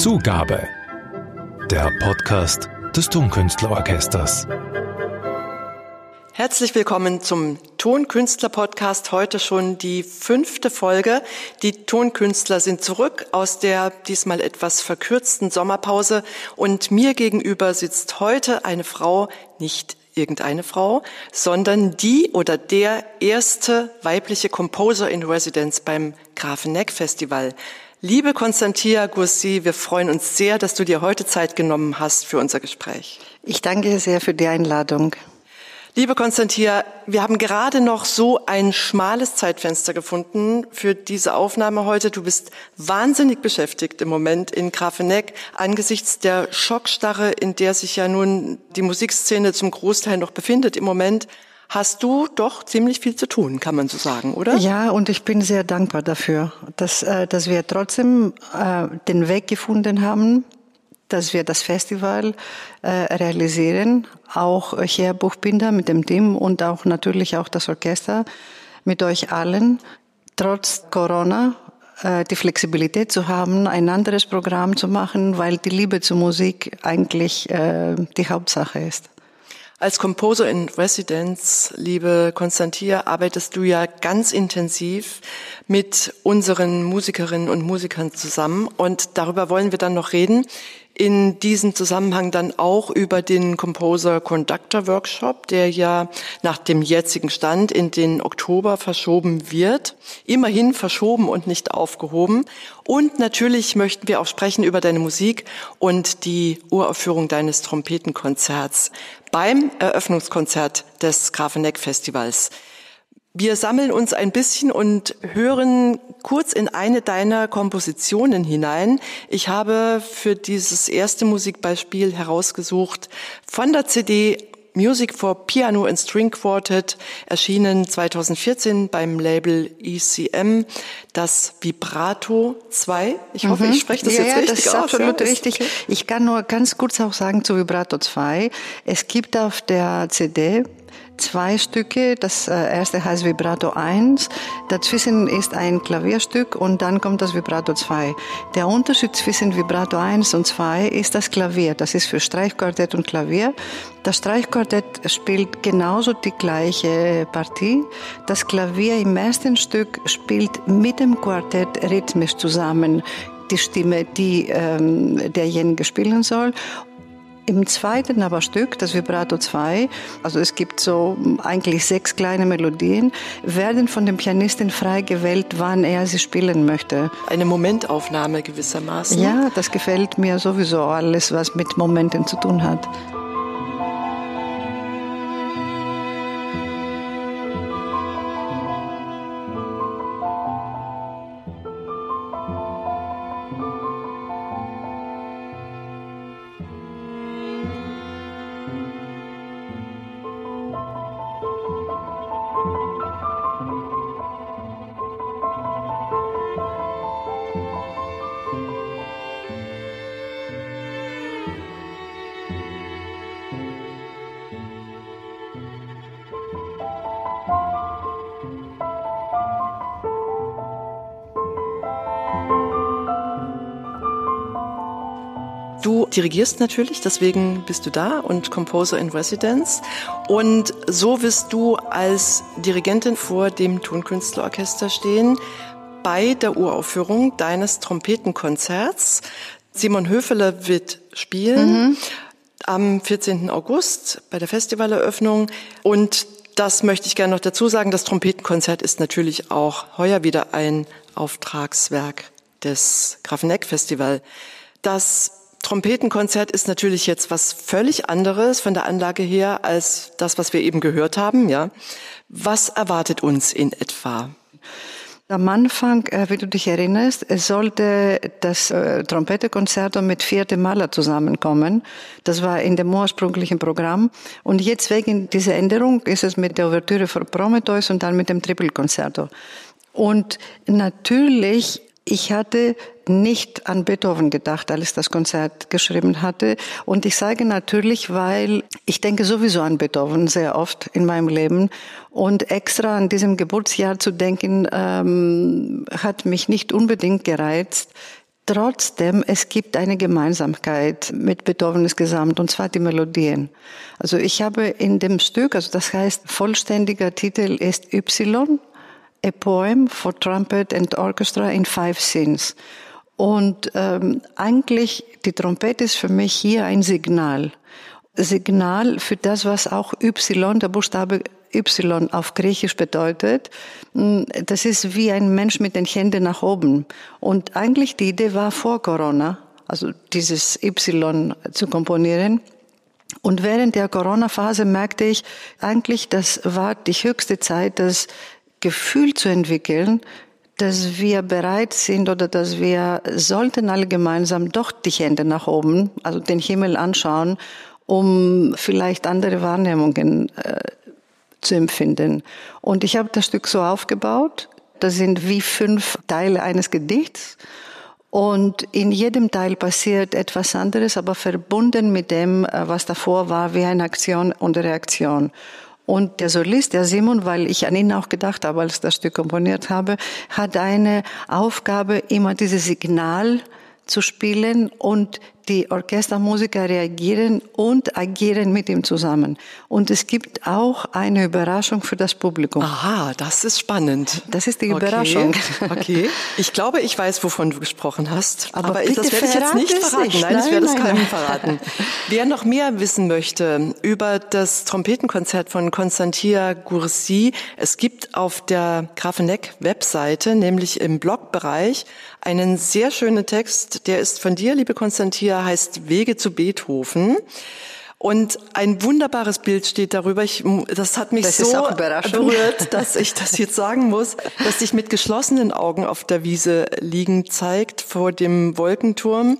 Zugabe. Der Podcast des Tonkünstlerorchesters. Herzlich willkommen zum Tonkünstler-Podcast. Heute schon die fünfte Folge. Die Tonkünstler sind zurück aus der diesmal etwas verkürzten Sommerpause und mir gegenüber sitzt heute eine Frau, nicht irgendeine Frau, sondern die oder der erste weibliche Composer in Residence beim Grafeneck Festival. Liebe Konstantia Gussi, wir freuen uns sehr, dass du dir heute Zeit genommen hast für unser Gespräch. Ich danke sehr für die Einladung. Liebe Konstantia, wir haben gerade noch so ein schmales Zeitfenster gefunden für diese Aufnahme heute. Du bist wahnsinnig beschäftigt im Moment in Grafeneck angesichts der Schockstarre, in der sich ja nun die Musikszene zum Großteil noch befindet im Moment. Hast du doch ziemlich viel zu tun, kann man so sagen, oder? Ja, und ich bin sehr dankbar dafür, dass, äh, dass wir trotzdem äh, den Weg gefunden haben, dass wir das Festival äh, realisieren, auch hier Buchbinder mit dem Team und auch natürlich auch das Orchester mit euch allen, trotz Corona die Flexibilität zu haben, ein anderes Programm zu machen, weil die Liebe zur Musik eigentlich äh, die Hauptsache ist. Als Composer in Residence, liebe Konstantia, arbeitest du ja ganz intensiv mit unseren Musikerinnen und Musikern zusammen. Und darüber wollen wir dann noch reden in diesem Zusammenhang dann auch über den Composer Conductor Workshop, der ja nach dem jetzigen Stand in den Oktober verschoben wird. Immerhin verschoben und nicht aufgehoben. Und natürlich möchten wir auch sprechen über deine Musik und die Uraufführung deines Trompetenkonzerts beim Eröffnungskonzert des Grafeneck Festivals. Wir sammeln uns ein bisschen und hören kurz in eine deiner Kompositionen hinein. Ich habe für dieses erste Musikbeispiel herausgesucht von der CD Music for Piano and String Quartet, erschienen 2014 beim Label ECM, das Vibrato 2. Ich hoffe, mhm. ich spreche das ja, jetzt ja, richtig das ist aus. Absolut ja, richtig. Ich kann nur ganz kurz auch sagen zu Vibrato 2. Es gibt auf der CD zwei Stücke. Das äh, erste heißt Vibrato 1. Dazwischen ist ein Klavierstück und dann kommt das Vibrato 2. Der Unterschied zwischen Vibrato 1 und 2 ist das Klavier. Das ist für Streichquartett und Klavier. Das Streichquartett spielt genauso die gleiche Partie. Das Klavier im ersten Stück spielt mit dem Quartett rhythmisch zusammen die Stimme, die ähm, derjenige spielen soll. Im zweiten aber Stück, das Vibrato 2, also es gibt so eigentlich sechs kleine Melodien, werden von dem Pianisten frei gewählt, wann er sie spielen möchte. Eine Momentaufnahme gewissermaßen. Ja, das gefällt mir sowieso alles, was mit Momenten zu tun hat. Dirigierst natürlich, deswegen bist du da und Composer in Residence. Und so wirst du als Dirigentin vor dem Tonkünstlerorchester stehen bei der Uraufführung deines Trompetenkonzerts. Simon Höfele wird spielen mhm. am 14. August bei der Festivaleröffnung. Und das möchte ich gerne noch dazu sagen. Das Trompetenkonzert ist natürlich auch heuer wieder ein Auftragswerk des Grafeneck Festival. Das Trompetenkonzert ist natürlich jetzt was völlig anderes von der Anlage her als das, was wir eben gehört haben, ja. Was erwartet uns in etwa? Am Anfang, äh, wie du dich erinnerst, sollte das äh, Trompetekonzerto mit vierte Maler zusammenkommen. Das war in dem ursprünglichen Programm. Und jetzt wegen dieser Änderung ist es mit der Ouvertüre für Prometheus und dann mit dem Trippelkonzerto. Und natürlich ich hatte nicht an Beethoven gedacht, als ich das Konzert geschrieben hatte. Und ich sage natürlich, weil ich denke sowieso an Beethoven sehr oft in meinem Leben. Und extra an diesem Geburtsjahr zu denken, ähm, hat mich nicht unbedingt gereizt. Trotzdem, es gibt eine Gemeinsamkeit mit Beethovens Gesamt, und zwar die Melodien. Also ich habe in dem Stück, also das heißt, vollständiger Titel ist Y, A Poem for Trumpet and Orchestra in Five Scenes. Und ähm, eigentlich, die Trompete ist für mich hier ein Signal. Signal für das, was auch Y, der Buchstabe Y auf Griechisch bedeutet. Mm, das ist wie ein Mensch mit den Händen nach oben. Und eigentlich die Idee war vor Corona, also dieses Y zu komponieren. Und während der Corona-Phase merkte ich eigentlich, das war die höchste Zeit, das Gefühl zu entwickeln, dass wir bereit sind oder dass wir sollten alle gemeinsam doch die Hände nach oben, also den Himmel anschauen, um vielleicht andere Wahrnehmungen äh, zu empfinden. Und ich habe das Stück so aufgebaut. Das sind wie fünf Teile eines Gedichts. Und in jedem Teil passiert etwas anderes, aber verbunden mit dem, äh, was davor war, wie eine Aktion und Reaktion. Und der Solist, der Simon, weil ich an ihn auch gedacht habe, als ich das Stück komponiert habe, hat eine Aufgabe, immer dieses Signal zu spielen und die Orchestermusiker reagieren und agieren mit ihm zusammen. Und es gibt auch eine Überraschung für das Publikum. Aha, das ist spannend. Das ist die Überraschung. Okay. Ich glaube, ich weiß, wovon du gesprochen hast. Aber, aber das werde ich jetzt nicht verraten. Nicht. Nein, nein, ich werde es keinem verraten. Wer noch mehr wissen möchte über das Trompetenkonzert von Konstantia Gursi, es gibt auf der Grafeneck Webseite, nämlich im Blogbereich, einen sehr schönen Text, der ist von dir, liebe Konstantia, heißt Wege zu Beethoven. Und ein wunderbares Bild steht darüber. Ich, das hat mich das so berührt, dass ich das jetzt sagen muss, dass sich mit geschlossenen Augen auf der Wiese liegen zeigt vor dem Wolkenturm.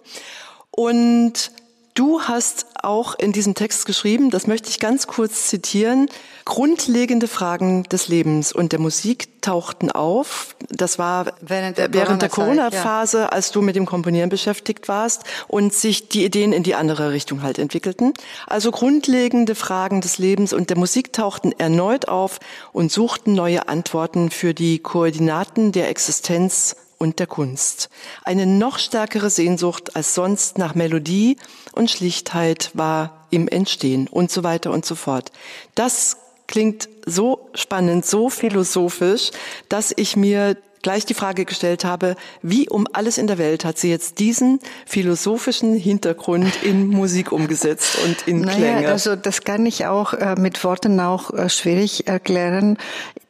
Und Du hast auch in diesem Text geschrieben, das möchte ich ganz kurz zitieren, grundlegende Fragen des Lebens und der Musik tauchten auf. Das war während der, während der Corona-Phase, ja. als du mit dem Komponieren beschäftigt warst und sich die Ideen in die andere Richtung halt entwickelten. Also grundlegende Fragen des Lebens und der Musik tauchten erneut auf und suchten neue Antworten für die Koordinaten der Existenz und der Kunst. Eine noch stärkere Sehnsucht als sonst nach Melodie und Schlichtheit war im Entstehen und so weiter und so fort. Das klingt so spannend, so philosophisch, dass ich mir gleich die Frage gestellt habe, wie um alles in der Welt hat sie jetzt diesen philosophischen Hintergrund in Musik umgesetzt und in naja, Klänge? Also das kann ich auch äh, mit Worten auch äh, schwierig erklären.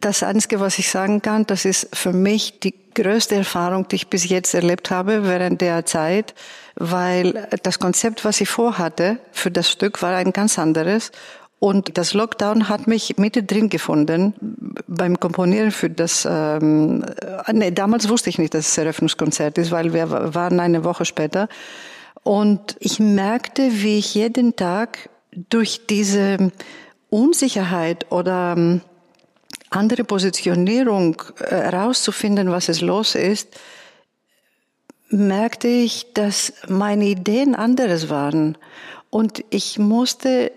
Das Einzige, was ich sagen kann, das ist für mich die größte Erfahrung, die ich bis jetzt erlebt habe während der Zeit, weil das Konzept, was ich vorhatte für das Stück, war ein ganz anderes. Und das Lockdown hat mich mittendrin gefunden beim Komponieren für das. Ähm, nee, damals wusste ich nicht, dass es Eröffnungskonzert ist, weil wir waren eine Woche später. Und ich merkte, wie ich jeden Tag durch diese Unsicherheit oder ähm, andere Positionierung herauszufinden, äh, was es los ist, merkte ich, dass meine Ideen anderes waren. Und ich musste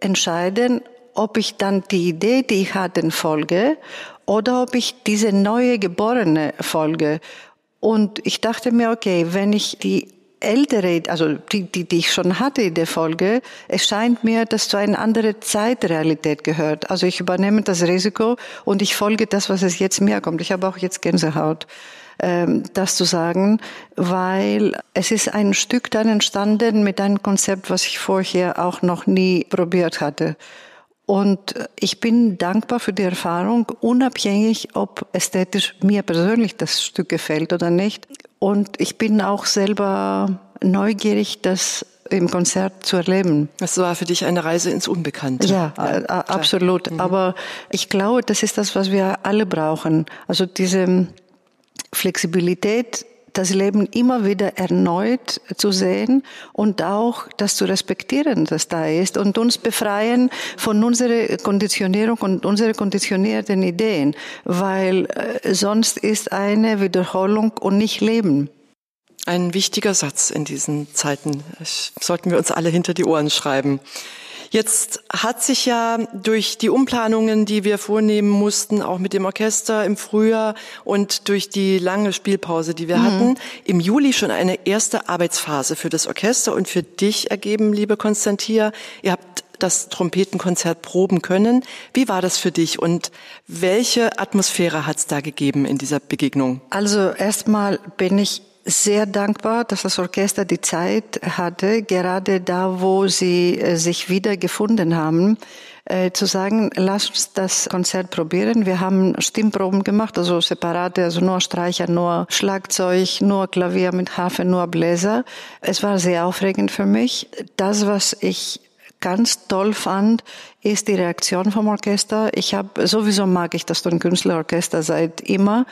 entscheiden, ob ich dann die Idee, die ich hatte, folge oder ob ich diese neue Geborene folge. Und ich dachte mir, okay, wenn ich die ältere, also die, die, die ich schon hatte in der Folge, es scheint mir, dass zu einer anderen Zeitrealität gehört. Also ich übernehme das Risiko und ich folge das, was es jetzt mir kommt. Ich habe auch jetzt Gänsehaut, ähm, das zu sagen, weil es ist ein Stück dann entstanden mit einem Konzept, was ich vorher auch noch nie probiert hatte. Und ich bin dankbar für die Erfahrung, unabhängig, ob ästhetisch mir persönlich das Stück gefällt oder nicht. Und ich bin auch selber neugierig, das im Konzert zu erleben. Das war für dich eine Reise ins Unbekannte. Ja, ja äh, absolut. Mhm. Aber ich glaube, das ist das, was wir alle brauchen. Also diese Flexibilität das Leben immer wieder erneut zu sehen und auch das zu respektieren, das da ist und uns befreien von unserer Konditionierung und unserer konditionierten Ideen, weil äh, sonst ist eine Wiederholung und nicht Leben. Ein wichtiger Satz in diesen Zeiten. Sollten wir uns alle hinter die Ohren schreiben. Jetzt hat sich ja durch die Umplanungen, die wir vornehmen mussten, auch mit dem Orchester im Frühjahr und durch die lange Spielpause, die wir mhm. hatten, im Juli schon eine erste Arbeitsphase für das Orchester und für dich ergeben, liebe Konstantia. Ihr habt das Trompetenkonzert proben können. Wie war das für dich und welche Atmosphäre hat es da gegeben in dieser Begegnung? Also erstmal bin ich sehr dankbar, dass das Orchester die Zeit hatte, gerade da, wo sie äh, sich wieder gefunden haben, äh, zu sagen, lass uns das Konzert probieren. Wir haben Stimmproben gemacht, also separate, also nur Streicher, nur Schlagzeug, nur Klavier mit Harfe, nur Bläser. Es war sehr aufregend für mich. Das, was ich ganz toll fand, ist die Reaktion vom Orchester. Ich habe sowieso mag ich das Tonkünstlerorchester seit immer.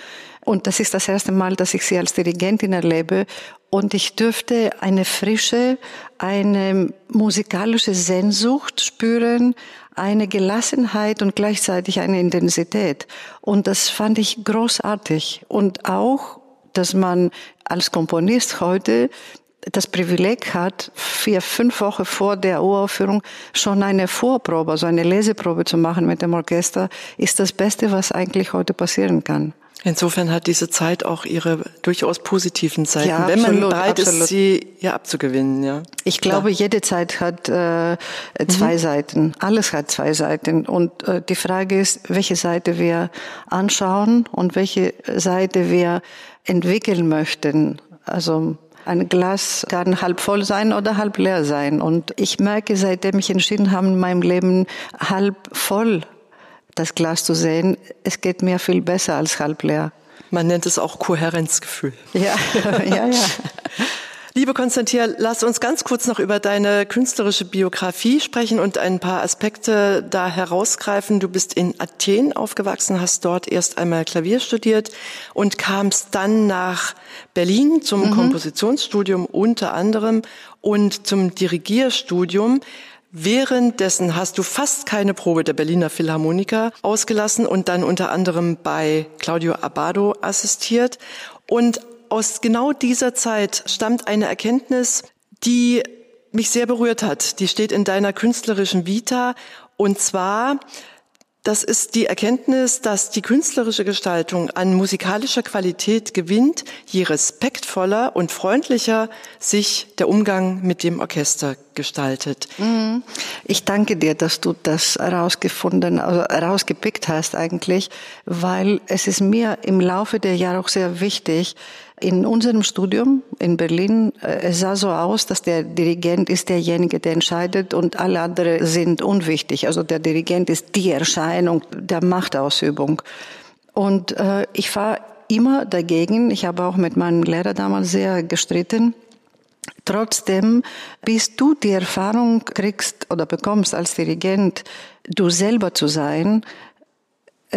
Und das ist das erste Mal, dass ich sie als Dirigentin erlebe. Und ich dürfte eine frische, eine musikalische Sehnsucht spüren, eine Gelassenheit und gleichzeitig eine Intensität. Und das fand ich großartig. Und auch dass man als Komponist heute das Privileg hat, vier, fünf Wochen vor der Uraufführung schon eine Vorprobe, also eine Leseprobe zu machen mit dem Orchester, ist das Beste, was eigentlich heute passieren kann. Insofern hat diese Zeit auch ihre durchaus positiven Seiten, ja, wenn man bereit absolut. ist, sie ja abzugewinnen. Ja. Ich glaube, ja. jede Zeit hat äh, zwei mhm. Seiten. Alles hat zwei Seiten. Und äh, die Frage ist, welche Seite wir anschauen und welche Seite wir entwickeln möchten. Also ein Glas kann halb voll sein oder halb leer sein. Und ich merke, seitdem ich entschieden habe, in meinem Leben halb voll das Glas zu sehen, es geht mir viel besser als halb leer. Man nennt es auch Kohärenzgefühl. Ja, ja, ja. Liebe Konstantin, lass uns ganz kurz noch über deine künstlerische Biografie sprechen und ein paar Aspekte da herausgreifen. Du bist in Athen aufgewachsen, hast dort erst einmal Klavier studiert und kamst dann nach Berlin zum mhm. Kompositionsstudium unter anderem und zum Dirigierstudium. Währenddessen hast du fast keine Probe der Berliner Philharmoniker ausgelassen und dann unter anderem bei Claudio Abado assistiert. Und aus genau dieser Zeit stammt eine Erkenntnis, die mich sehr berührt hat. Die steht in deiner künstlerischen Vita. Und zwar, das ist die Erkenntnis, dass die künstlerische Gestaltung an musikalischer Qualität gewinnt, je respektvoller und freundlicher sich der Umgang mit dem Orchester gestaltet. Mhm. Ich danke dir, dass du das herausgefunden, also herausgepickt hast eigentlich, weil es ist mir im Laufe der Jahre auch sehr wichtig, in unserem Studium in Berlin, äh, es sah so aus, dass der Dirigent ist derjenige, der entscheidet und alle anderen sind unwichtig. Also der Dirigent ist die Erscheinung der Machtausübung. Und äh, ich war immer dagegen. Ich habe auch mit meinem Lehrer damals sehr gestritten. Trotzdem, bis du die Erfahrung kriegst oder bekommst als Dirigent, du selber zu sein,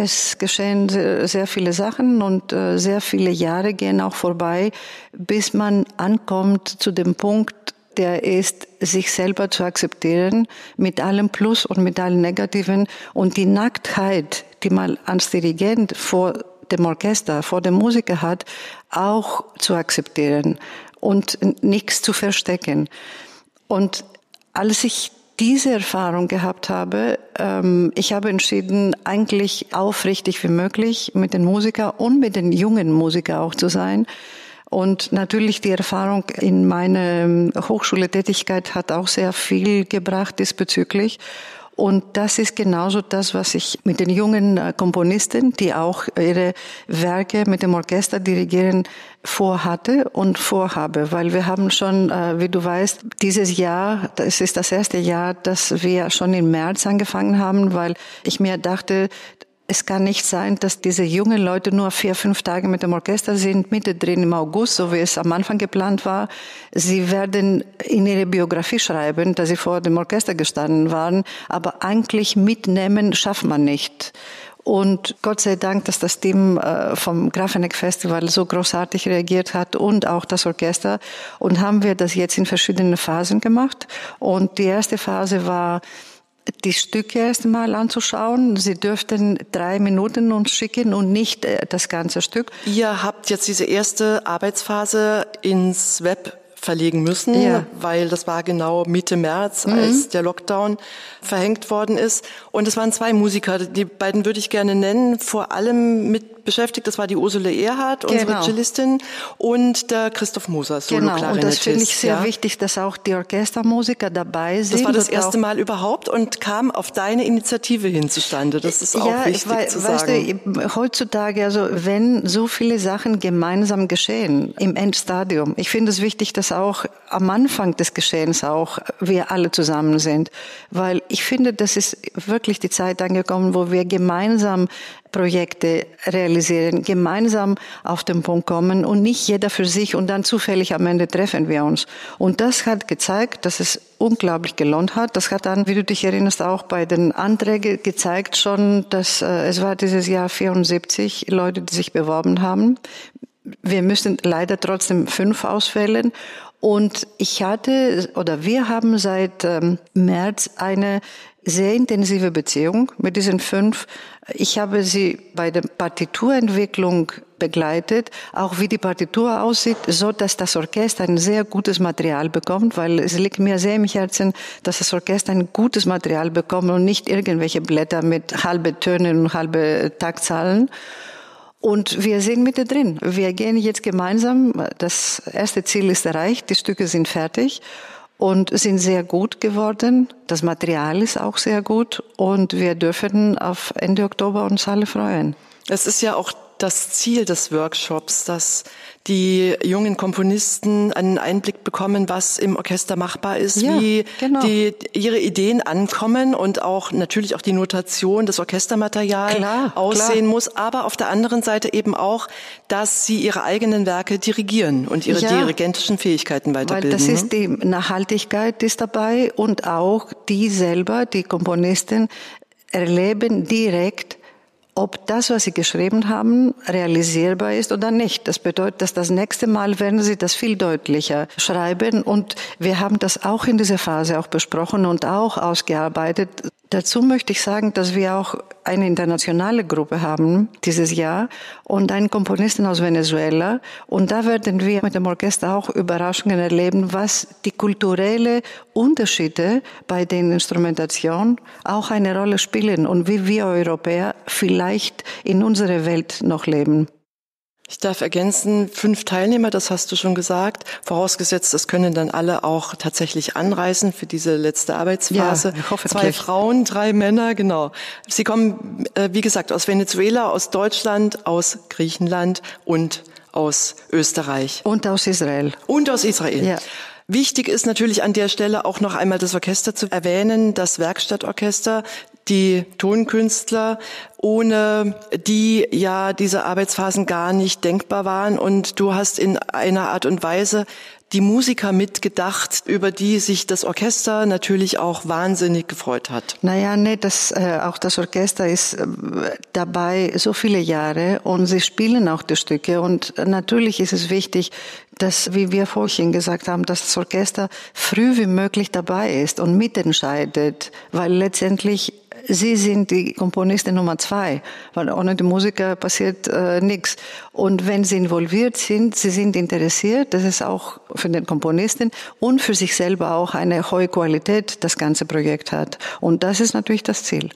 es geschehen sehr viele Sachen und äh, sehr viele Jahre gehen auch vorbei, bis man ankommt zu dem Punkt, der ist, sich selber zu akzeptieren, mit allem Plus und mit allem Negativen und die Nacktheit, die man als Dirigent vor dem Orchester, vor dem Musiker hat, auch zu akzeptieren und nichts zu verstecken. Und als ich diese Erfahrung gehabt habe, ähm, ich habe entschieden, eigentlich aufrichtig wie möglich mit den Musikern und mit den jungen Musikern auch zu sein. Und natürlich die Erfahrung in meiner Hochschultätigkeit hat auch sehr viel gebracht diesbezüglich. Und das ist genauso das, was ich mit den jungen äh, Komponisten, die auch ihre Werke mit dem Orchester dirigieren, vorhatte und vorhabe, weil wir haben schon, äh, wie du weißt, dieses Jahr, das ist das erste Jahr, dass wir schon im März angefangen haben, weil ich mir dachte, es kann nicht sein, dass diese jungen Leute nur vier, fünf Tage mit dem Orchester sind, mittendrin im August, so wie es am Anfang geplant war. Sie werden in ihre Biografie schreiben, dass sie vor dem Orchester gestanden waren, aber eigentlich mitnehmen schafft man nicht. Und Gott sei Dank, dass das Team äh, vom Grafeneck Festival so großartig reagiert hat und auch das Orchester. Und haben wir das jetzt in verschiedenen Phasen gemacht. Und die erste Phase war die Stücke erst einmal anzuschauen. Sie dürften drei Minuten uns schicken und nicht äh, das ganze Stück. Ihr habt jetzt diese erste Arbeitsphase ins Web verlegen müssen, ja. weil das war genau Mitte März, mhm. als der Lockdown verhängt worden ist. Und es waren zwei Musiker, die beiden würde ich gerne nennen, vor allem mit beschäftigt. Das war die Ursula Erhardt, unsere genau. Cellistin, und der Christoph Moser, Solo Genau, und das finde ich sehr ja. wichtig, dass auch die Orchestermusiker dabei sind. Das war das erste Mal überhaupt und kam auf deine Initiative hin zustande. Das ist auch ja, wichtig weil, zu sagen. Weißt du, heutzutage, also wenn so viele Sachen gemeinsam geschehen im Endstadium, ich finde es wichtig, dass auch am Anfang des Geschehens auch wir alle zusammen sind, weil ich finde, das ist wirklich die Zeit angekommen, wo wir gemeinsam Projekte realisieren, gemeinsam auf den Punkt kommen und nicht jeder für sich und dann zufällig am Ende treffen wir uns. Und das hat gezeigt, dass es unglaublich gelohnt hat. Das hat dann, wie du dich erinnerst, auch bei den Anträgen gezeigt schon, dass äh, es war dieses Jahr 74 Leute, die sich beworben haben. Wir müssen leider trotzdem fünf auswählen. Und ich hatte oder wir haben seit ähm, März eine sehr intensive Beziehung mit diesen fünf. Ich habe sie bei der Partiturentwicklung begleitet, auch wie die Partitur aussieht, so dass das Orchester ein sehr gutes Material bekommt, weil es liegt mir sehr im Herzen, dass das Orchester ein gutes Material bekommt und nicht irgendwelche Blätter mit halbe Tönen und halbe Taktzahlen. Und wir sind mit drin. Wir gehen jetzt gemeinsam. Das erste Ziel ist erreicht. Die Stücke sind fertig und sind sehr gut geworden. Das Material ist auch sehr gut und wir dürfen auf Ende Oktober uns alle freuen. Es ist ja auch das Ziel des Workshops, dass die jungen Komponisten einen Einblick bekommen, was im Orchester machbar ist, ja, wie genau. die, ihre Ideen ankommen und auch natürlich auch die Notation des Orchestermaterial klar, aussehen klar. muss, aber auf der anderen Seite eben auch, dass sie ihre eigenen Werke dirigieren und ihre ja, dirigentischen Fähigkeiten weiterbilden. Weil das ist die Nachhaltigkeit ist dabei und auch die selber, die Komponisten erleben direkt ob das, was Sie geschrieben haben, realisierbar ist oder nicht. Das bedeutet, dass das nächste Mal werden Sie das viel deutlicher schreiben. Und wir haben das auch in dieser Phase auch besprochen und auch ausgearbeitet. Dazu möchte ich sagen, dass wir auch eine internationale Gruppe haben dieses Jahr und einen Komponisten aus Venezuela. Und da werden wir mit dem Orchester auch Überraschungen erleben, was die kulturelle Unterschiede bei den Instrumentationen auch eine Rolle spielen und wie wir Europäer vielleicht in unserer Welt noch leben. Ich darf ergänzen, fünf Teilnehmer, das hast du schon gesagt. Vorausgesetzt, es können dann alle auch tatsächlich anreisen für diese letzte Arbeitsphase. Ja, Zwei Frauen, drei Männer, genau. Sie kommen, äh, wie gesagt, aus Venezuela, aus Deutschland, aus Griechenland und aus Österreich. Und aus Israel. Und aus Israel. Ja. Wichtig ist natürlich an der Stelle auch noch einmal das Orchester zu erwähnen, das Werkstattorchester, die Tonkünstler, ohne die ja diese Arbeitsphasen gar nicht denkbar waren. Und du hast in einer Art und Weise die Musiker mitgedacht, über die sich das Orchester natürlich auch wahnsinnig gefreut hat. Naja, nee, das, äh, auch das Orchester ist äh, dabei so viele Jahre und sie spielen auch die Stücke und natürlich ist es wichtig, dass, wie wir vorhin gesagt haben, dass das Orchester früh wie möglich dabei ist und mitentscheidet, weil letztendlich Sie sind die Komponistin Nummer zwei, weil ohne die Musiker passiert äh, nichts. Und wenn Sie involviert sind, Sie sind interessiert, das ist auch für den Komponisten und für sich selber auch eine hohe Qualität, das ganze Projekt hat. Und das ist natürlich das Ziel.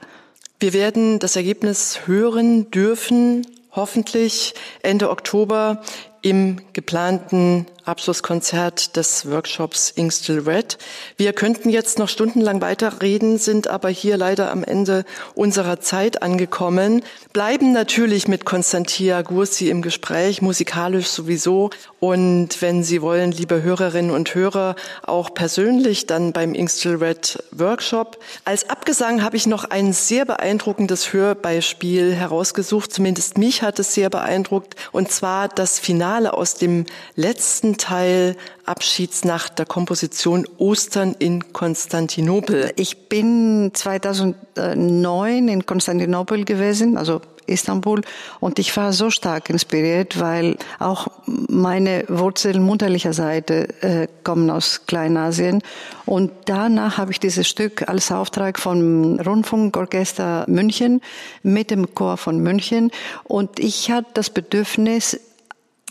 Wir werden das Ergebnis hören dürfen, hoffentlich Ende Oktober im geplanten Abschlusskonzert des Workshops Ink Still Red. Wir könnten jetzt noch stundenlang weiterreden, sind aber hier leider am Ende unserer Zeit angekommen, bleiben natürlich mit Konstantia Gursi im Gespräch, musikalisch sowieso. Und wenn Sie wollen, liebe Hörerinnen und Hörer, auch persönlich dann beim Ink Still Red Workshop. Als Abgesang habe ich noch ein sehr beeindruckendes Hörbeispiel herausgesucht, zumindest mich hat es sehr beeindruckt, und zwar das Finale aus dem letzten Teil Abschiedsnacht der Komposition Ostern in Konstantinopel. Ich bin 2009 in Konstantinopel gewesen, also Istanbul. Und ich war so stark inspiriert, weil auch meine Wurzeln mutterlicher Seite äh, kommen aus Kleinasien. Und danach habe ich dieses Stück als Auftrag vom Rundfunkorchester München mit dem Chor von München. Und ich hatte das Bedürfnis,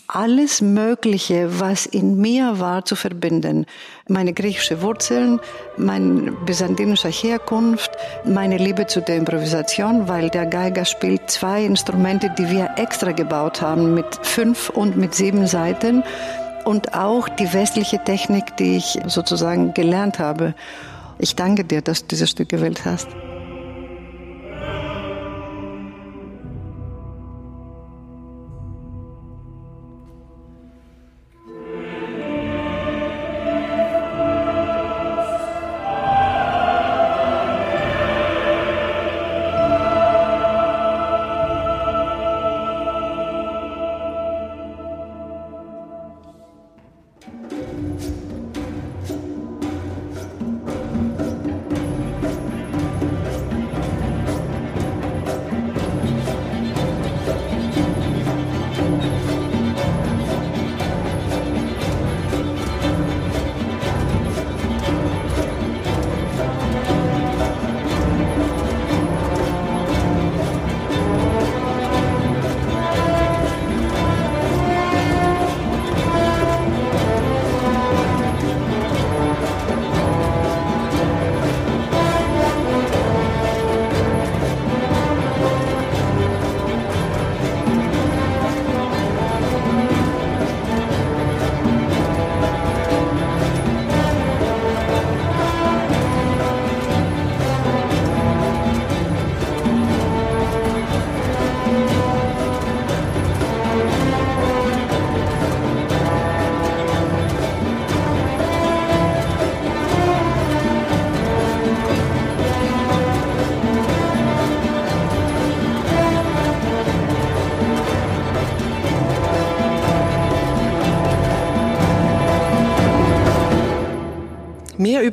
alles Mögliche, was in mir war, zu verbinden. Meine griechische Wurzeln, meine byzantinische Herkunft, meine Liebe zu der Improvisation, weil der Geiger spielt zwei Instrumente, die wir extra gebaut haben, mit fünf und mit sieben Seiten und auch die westliche Technik, die ich sozusagen gelernt habe. Ich danke dir, dass du dieses Stück gewählt hast.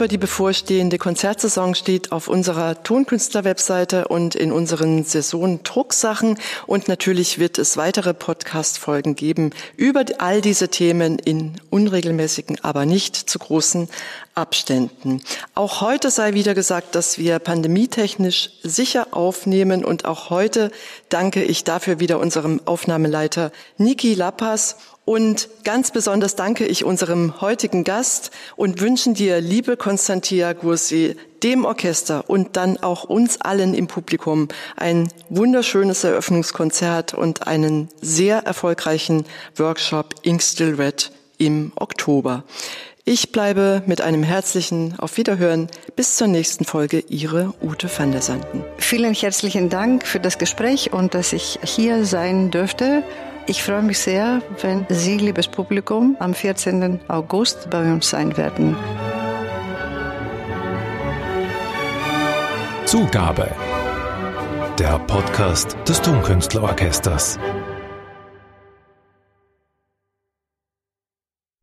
Über die bevorstehende Konzertsaison steht auf unserer Tonkünstler-Webseite und in unseren Saison-Drucksachen. Und natürlich wird es weitere Podcast-Folgen geben über all diese Themen in unregelmäßigen, aber nicht zu großen Abständen. Auch heute sei wieder gesagt, dass wir pandemietechnisch sicher aufnehmen. Und auch heute danke ich dafür wieder unserem Aufnahmeleiter Niki Lappas und ganz besonders danke ich unserem heutigen Gast und wünschen dir, liebe Konstantia Gursi, dem Orchester und dann auch uns allen im Publikum ein wunderschönes Eröffnungskonzert und einen sehr erfolgreichen Workshop Ink Still Red im Oktober. Ich bleibe mit einem herzlichen Auf Wiederhören bis zur nächsten Folge. Ihre Ute van der Sanden. Vielen herzlichen Dank für das Gespräch und dass ich hier sein dürfte. Ich freue mich sehr, wenn Sie, liebes Publikum, am 14. August bei uns sein werden. Zugabe. Der Podcast des Tonkünstlerorchesters.